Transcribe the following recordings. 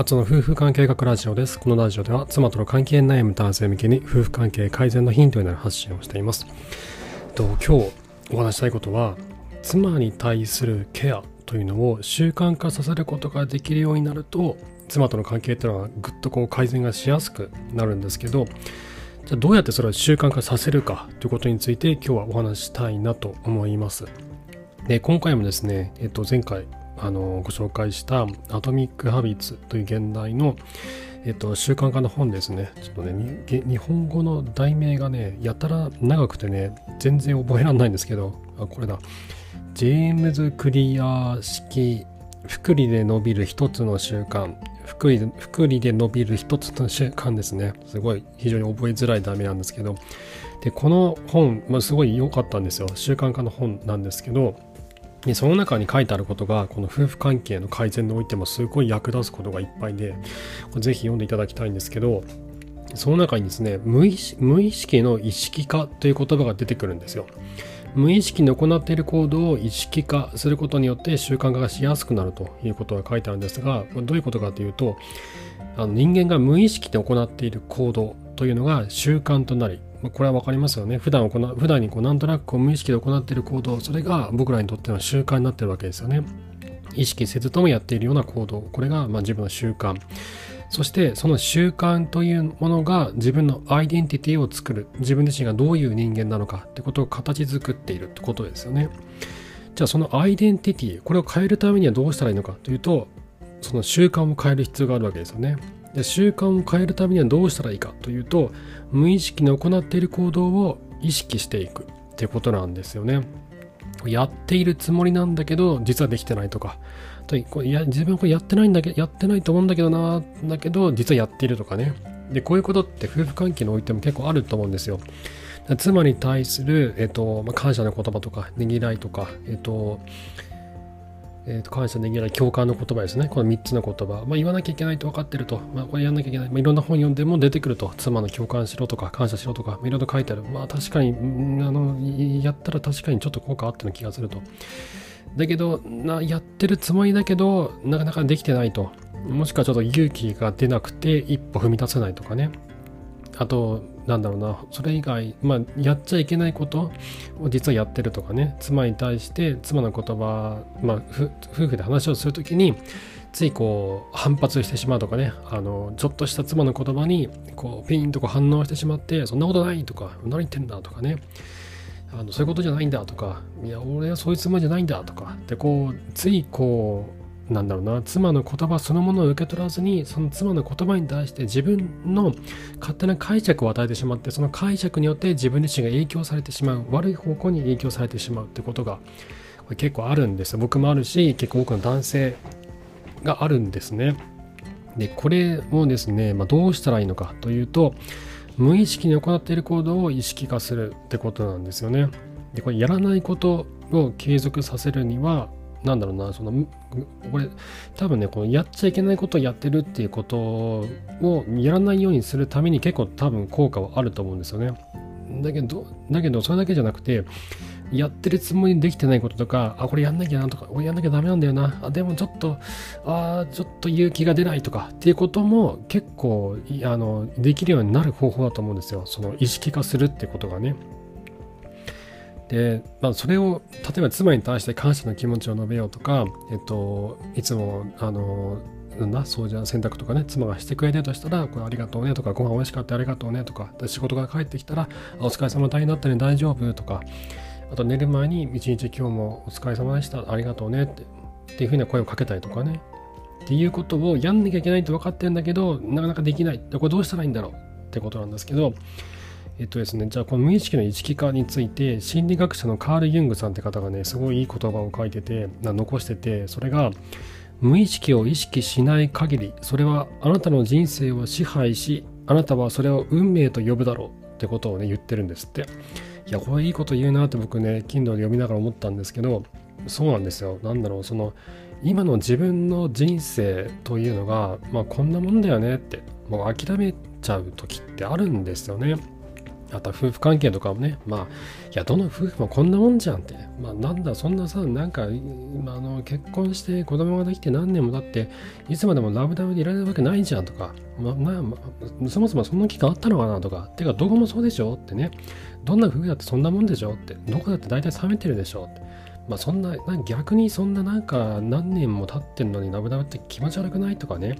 あつの夫婦関係学ラジオです。このラジオでは妻との関係悩む男性向けに夫婦関係改善のヒントになる発信をしています。と今日お話したいことは妻に対するケアというのを習慣化させることができるようになると妻との関係っていうのはぐっとこう改善がしやすくなるんですけどじゃどうやってそれを習慣化させるかということについて今日はお話したいなと思います。で今回もですね、えっと、前回あのご紹介したアトミック・ハビッツという現代の、えっと、習慣化の本ですね。ちょっとね、日本語の題名がね、やたら長くてね、全然覚えられないんですけど、あ、これだ。ジェームズ・クリア式、福利で伸びる一つの習慣。福利福利で伸びる一つの習慣ですね。すごい非常に覚えづらい題名なんですけど。で、この本、まあ、すごい良かったんですよ。習慣化の本なんですけど、でその中に書いてあることがこの夫婦関係の改善においてもすごい役立つことがいっぱいでぜひ読んでいただきたいんですけどその中にですね無意識無意識の意識化という言葉が出てくるんですよ。無意識に行っている行動を意識化することによって習慣化がしやすくなるということが書いてあるんですがどういうことかというとあの人間が無意識で行っている行動というのが習慣となりまこれは分かりますよね。普段行普段にこうなんとなくこう無意識で行っている行動それが僕らにとっての習慣になってるわけですよね。意識せずともやっているような行動。これがま自分の習慣。そしてその習慣というものが自分のアイデンティティを作る。自分自身がどういう人間なのか。ってことを形作っている。ってことですよね。じゃあそのアイデンティティこれを変えるためにはどうしたらいいのかというとその習慣を変える必要があるわけですよね。で習慣を変えるためにはどうしたらいいかというと無意識に行っている行動を意識していくってことなんですよね。やっているつもりなんだけど実はできてないとか。こや自分はこれやってないんだけどやってないと思うんだけどなだけど実はやっているとかね。でこういうことって夫婦関係においても結構あると思うんですよ。妻に対する、えっとまあ、感謝の言葉とかねぎらいとか、えっとえーと、感謝できない共感の言葉ですね。この3つの言葉。まあ、言わなきゃいけないと分かってると。まあ、これやんなきゃいけない。まあ、いろんな本読んでも出てくると。妻の共感しろとか、感謝しろとか、いろいろ書いてある。まあ、確かに、あの、やったら確かにちょっと効果あってる気がすると。だけどな、やってるつもりだけど、なかなかできてないと。もしくはちょっと勇気が出なくて、一歩踏み出せないとかね。あと、なんだろうな、それ以外、まあ、やっちゃいけないことを実はやってるとかね、妻に対して妻の言葉、まあ、夫婦で話をするときに、ついこう反発してしまうとかね、あの、ちょっとした妻の言葉に、こう、ピンとこう反応してしまって、そんなことないとか、何言ってんだとかね、あのそういうことじゃないんだとか、いや、俺はそういうつもりじゃないんだとか、で、こう、ついこう、なんだろうな妻の言葉そのものを受け取らずにその妻の言葉に対して自分の勝手な解釈を与えてしまってその解釈によって自分自身が影響されてしまう悪い方向に影響されてしまうってことが結構あるんです僕もあるし結構多くの男性があるんですね。でこれをですね、まあ、どうしたらいいのかというと無意識に行っている行動を意識化するってことなんですよね。でこれやらないことを継続させるにはなんだろうな、その、これ、多分ね、このやっちゃいけないことをやってるっていうことをやらないようにするために結構多分効果はあると思うんですよね。だけど、だけど、それだけじゃなくて、やってるつもりにできてないこととか、あ、これやんなきゃなとか、俺やんなきゃダメなんだよな、あ、でもちょっと、あちょっと勇気が出ないとかっていうことも結構、あの、できるようになる方法だと思うんですよ。その意識化するってことがね。で、まあ、それを例えば妻に対して感謝の気持ちを述べようとか、えっと、いつもあのなんだ掃除や洗濯とかね妻がしてくれてるとしたらこれありがとうねとかご飯美味しかったありがとうねとか仕事から帰ってきたらお疲れ様大変だったね大丈夫とかあと寝る前に一日今日もお疲れ様でしたありがとうねってっていうふうな声をかけたりとかね。っていうことをやんなきゃいけないって分かってるんだけどなかなかできない。これどうしたらいいんだろうってことなんですけどえっとですね、じゃあこの無意識の意識化について心理学者のカール・ユングさんって方がねすごいいい言葉を書いてて残しててそれが無意識を意識しない限りそれはあなたの人生を支配しあなたはそれを運命と呼ぶだろうってことをね言ってるんですって。いやこれいいこと言うなって僕ね Kindle で読みながら思ったんですけどそうなんですよ。なんだろうその今の自分の人生というのがまあこんなもんだよねってもう諦めちゃう時ってあるんですよね。あとは夫婦関係とかもね、まあ、いや、どの夫婦もこんなもんじゃんって。まあ、なんだ、そんなさ、なんか、あの結婚して子供ができて何年も経って、いつまでもラブダブでいられるわけないじゃんとか、まあ、まあ、そもそもそんな期間あったのかなとか、てか、どこもそうでしょってね、どんな夫婦だってそんなもんでしょって、どこだって大体冷めてるでしょって。まあ、そんな、逆にそんななんか何年も経ってんのにラブダブって気持ち悪くないとかね、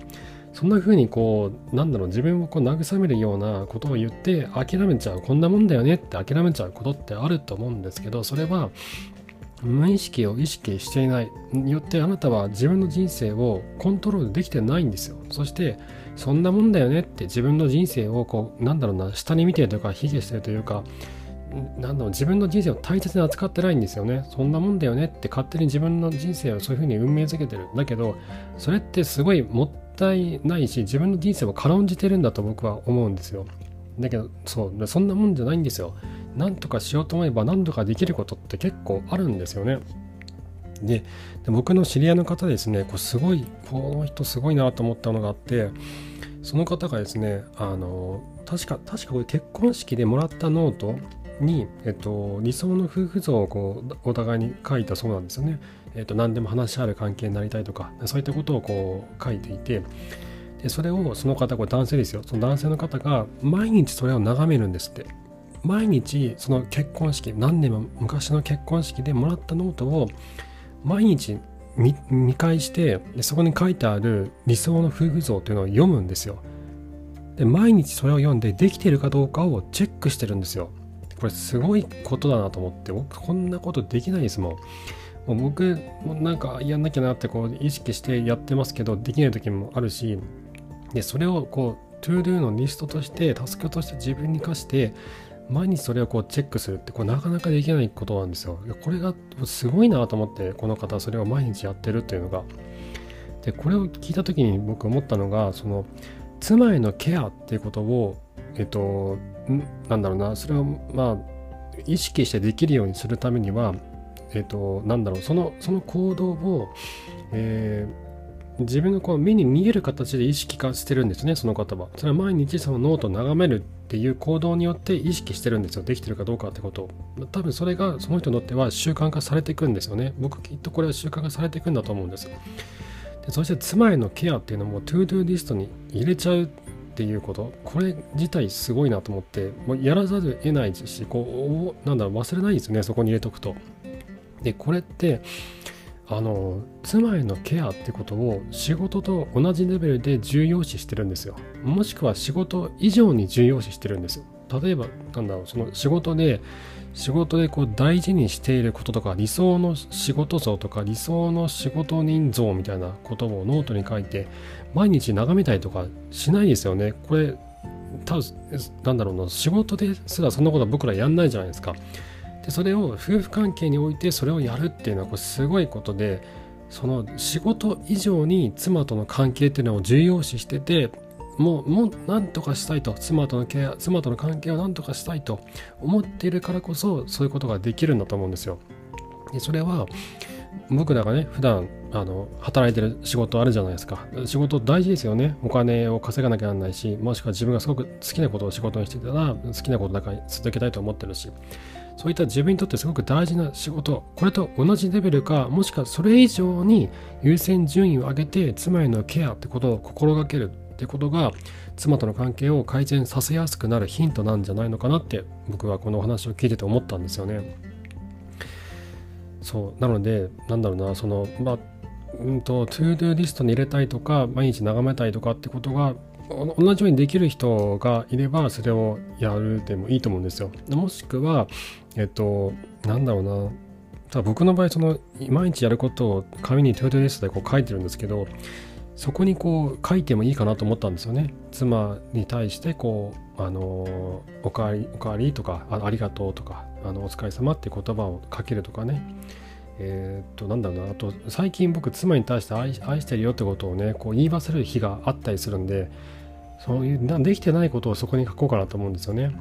そんな風にこうなんだろう自分をこう慰めるようなことを言って諦めちゃうこんなもんだよねって諦めちゃうことってあると思うんですけどそれは無意識を意識していない。によってあなたは自分の人生をコントロールできてないんですよ。そしてそんなもんだよねって自分の人生をこうなんだろうな下に見てるというか卑下してるというかなんだろう自分の人生を大切に扱ってないんですよね。そんなもんだよねって勝手に自分の人生をそういうふうに運命づけてる。だけどそれってすごいもったいないし自分の人生を軽んじてるんだと僕は思うんですよ。だけどそうそんなもんじゃないんですよ。なんとかしようと思えば何とかできることって結構あるんですよね。で僕の知り合いの方ですねこうすごいこの人すごいなと思ったのがあってその方がですねあの確か確かこれ結婚式でもらったノートに、えっと、理想の夫婦像をこうお互いに書いたそうなんですよね。えっと、何でも話し合う関係になりたいとかそういったことをこう書いていてでそれをその方これ男性ですよ。その男性の方が毎日それを眺めるんですって。毎日その結婚式何年も昔の結婚式でもらったノートを毎日見返してでそこに書いてある理想の夫婦像っていうのを読むんですよ。で毎日それを読んでできているかどうかをチェックしてるんですよ。これすごいことだなと思って僕こんなことできないですもん。もう僕もなんかやんなきゃなってこう意識してやってますけどできない時もあるしでそれをこう ToDo のリストとしてタスクとして自分に課して毎日それをこうチェックするってこうなかなかできないことなんですよ。これがすごいなと思ってこの方それを毎日やってるっていうのが。でこれを聞いた時に僕思ったのがその妻へのケアっていうことをえっとなんだろうなそれをまあ意識してできるようにするためにはえっとなんだろうそのその行動を、えー、自分のこう目に見える形で意識化してるんですねその方はそれは毎日そのノートを眺めるっていう行動によって意識してるんですよ。できてるかどうかってこと多分それがその人にとっては習慣化されていくんですよね。僕きっとこれは習慣化されていくんだと思うんです。でそして妻へのケアっていうのも ToDo リストに入れちゃうっていうこと。これ自体すごいなと思ってもうやらざるを得ないしこうなんだろう忘れないですねそこに入れとくと。でこれってあの妻へのケアってことを仕事と同じレベルで重要視してるんですよもしくは仕事以上に重要視してるんです例えばなんだろうその仕事で仕事でこう大事にしていることとか理想の仕事像とか理想の仕事人像みたいなことをノートに書いて毎日眺めたりとかしないですよね。これ多分なんだろうな仕事ですらそんなことは僕らやんないじゃないですか。でそれを夫婦関係においてそれをやるっていうのはこれすごいことでその仕事以上に妻との関係っていうのを重要視しててもう、もう、なんとかしたいと、妻とのケア、妻との関係をなんとかしたいと思っているからこそ、そういうことができるんだと思うんですよ。で、それは、僕らがね、普段、あの、働いてる仕事あるじゃないですか。仕事大事ですよね。お金を稼がなきゃならないし、もしくは自分がすごく好きなことを仕事にしてたら、好きなことだから続けたいと思ってるし、そういった自分にとってすごく大事な仕事、これと同じレベルか、もしくはそれ以上に優先順位を上げて、妻へのケアってことを心がけるってことが妻との関係を改善させやすくなるヒントなんじゃないのかなって僕はこのお話を聞いてて思ったんですよね。そうなのでなんだろうなそのまあうんと ToDo リストに入れたいとか毎日眺めたいとかってことが同じようにできる人がいればそれをやるでもいいと思うんですよ。もしくはえっとなんだろうなただ僕の場合その毎日やることを紙に ToDo リストでこう書いてるんですけどそこにこう書いてもいいかなと思ったんですよね。妻に対してこう、あのおかわり、おかわりとかあ、ありがとうとか、あのお疲れ様って言葉をかけるとかね。えー、っと、なんだろうな、あと、最近僕、妻に対して愛愛してるよってことをね、こう言い忘れる日があったりするんで、そういう、できてないことをそこに書こうかなと思うんですよね。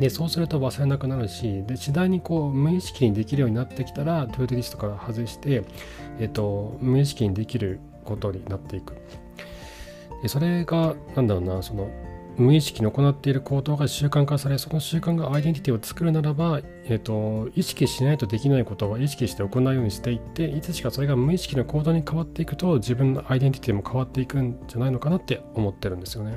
で、そうすると忘れなくなるし、で、次第にこう、無意識にできるようになってきたら、 ToDo リストから外して、えっと、無意識にできることになっていく。でそれが、なんだろうな、その、無意識に行っている行動が習慣化されその習慣がアイデンティティを作るならば、えーと、意識しないとできないことは意識して行うようにしていっていつしかそれが無意識の行動に変わっていくと自分のアイデンティティも変わっていくんじゃないのかなって思ってるんですよね。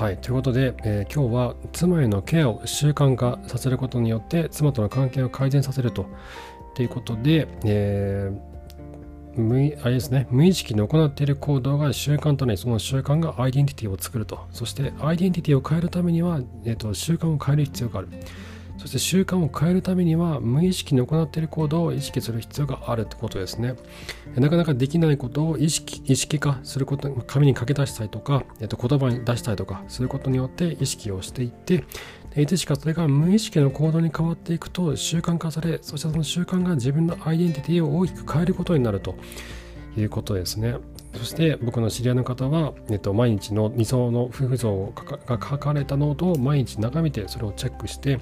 はい、ということで、えー、今日は妻へのケアを習慣化させることによって妻との関係を改善させるということで、えー無あれですね、無意識に行っている行動が習慣となり、その習慣がアイデンティティを作ると。そして、アイデンティティを変えるためには、えーと、習慣を変える必要がある。そして習慣を変えるためには無意識に行っている行動を意識する必要があるってことですね。なかなかできないことを意識意識化すること、紙に書き出したりとか、えっと、言葉に出したりとかすることによって意識をしていって、いつしかそれが無意識の行動に変わっていくと習慣化され、そしてその習慣が自分のアイデンティティを大きく変えることになるということですね。そして僕の知り合いの方は、えっと、毎日の理想の夫婦像が書かれたノートを毎日眺めてそれをチェックして、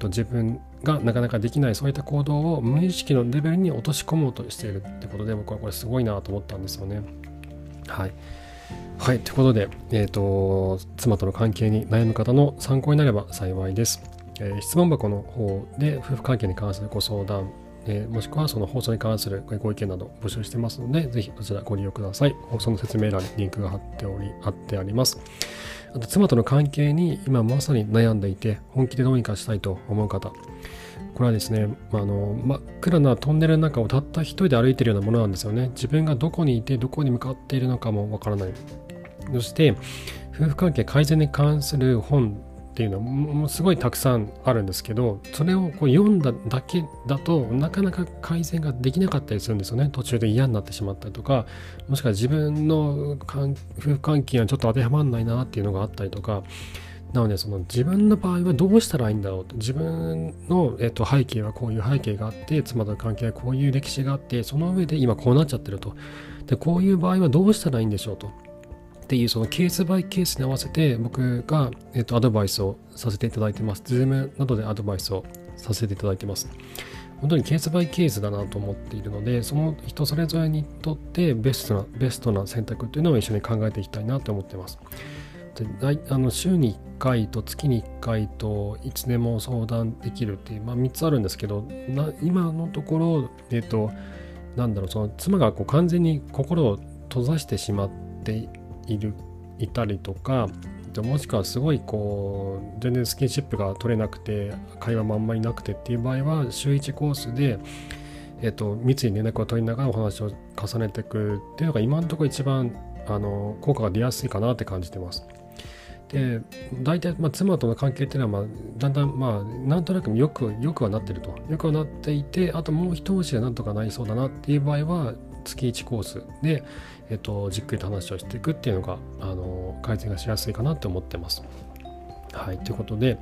と、自分がなかなかできないそういった行動を無意識のレベルに落とし込もうとしているってことで僕はこれすごいなと思ったんですよね。はい。はい、ということで、えっ、ー、と、妻との関係に悩む方の参考になれば幸いです。えー、質問箱の方で夫婦関係に関するご相談、えー、もしくはその放送に関するご意見など募集してますので、ぜひこちらご利用ください。放送の説明欄にリンクが貼っており、貼ってあります。あと、妻との関係に今まさに悩んでいて、本気でどうにかしたいと思う方、これはですね、あの真っ暗なトンネルの中をたった一人で歩いているようなものなんですよね。自分がどこにいてどこに向かっているのかもわからない。そして、夫婦関係改善に関する本っていうのはもうすごいたくさんあるんですけどそれをこう読んだだけだとなかなか改善ができなかったりするんですよね。途中で嫌になってしまったりとかもしくは自分の夫婦関係がちょっと当てはまらないなっていうのがあったりとか。なのでその自分の場合はどうしたらいいんだろうと。自分の、えっと、背景はこういう背景があって妻との関係はこういう歴史があってその上で今こうなっちゃってると。でこういう場合はどうしたらいいんでしょうと。っていうそのケースバイケースに合わせて僕が、えっと、アドバイスをさせていただいてます。Zoom などでアドバイスをさせていただいてます。本当にケースバイケースだなと思っているので、その人それぞれにとってベストな、ベストな選択っていうのを一緒に考えていきたいなと思ってます。であの週に1回と月に1回といつでも相談できるっていう、まあ、3つあるんですけど、今のところ、えっ、と、なんだろう、その妻がこう完全に心を閉ざしてしまっているいたりとかもしくはすごいこう全然スキンシップが取れなくて会話もあんまりなくてっていう場合は週1コースで、えっと、密に連絡を取りながらお話を重ねていくっていうのが今のところ一番あの効果が出やすいかなって感じてます。で大体、まあ、妻との関係っていうのは、まあ、だんだんまあなんとなくよくよくはなってるとよくはなっていてあともう一押しでなんとかなりそうだなっていう場合は月1コースで、えっと、じっくりと話をしていくっていうのがあの改善がしやすいかなと思ってます。はい、ということで、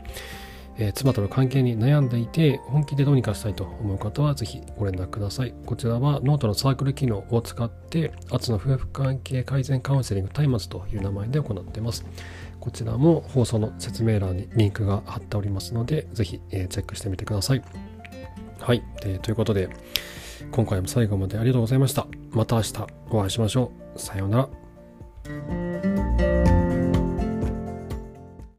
えー、妻との関係に悩んでいて本気でどうにかしたいと思う方はぜひご連絡ください。こちらはノートのサークル機能を使ってアツの夫婦関係改善カウンセリング松明という名前で行っています。こちらも放送の説明欄にリンクが貼っておりますのでぜひ、えー、チェックしてみてください。はい、えー、ということで今回も最後までありがとうございました。また明日お会いしましょう。さようなら。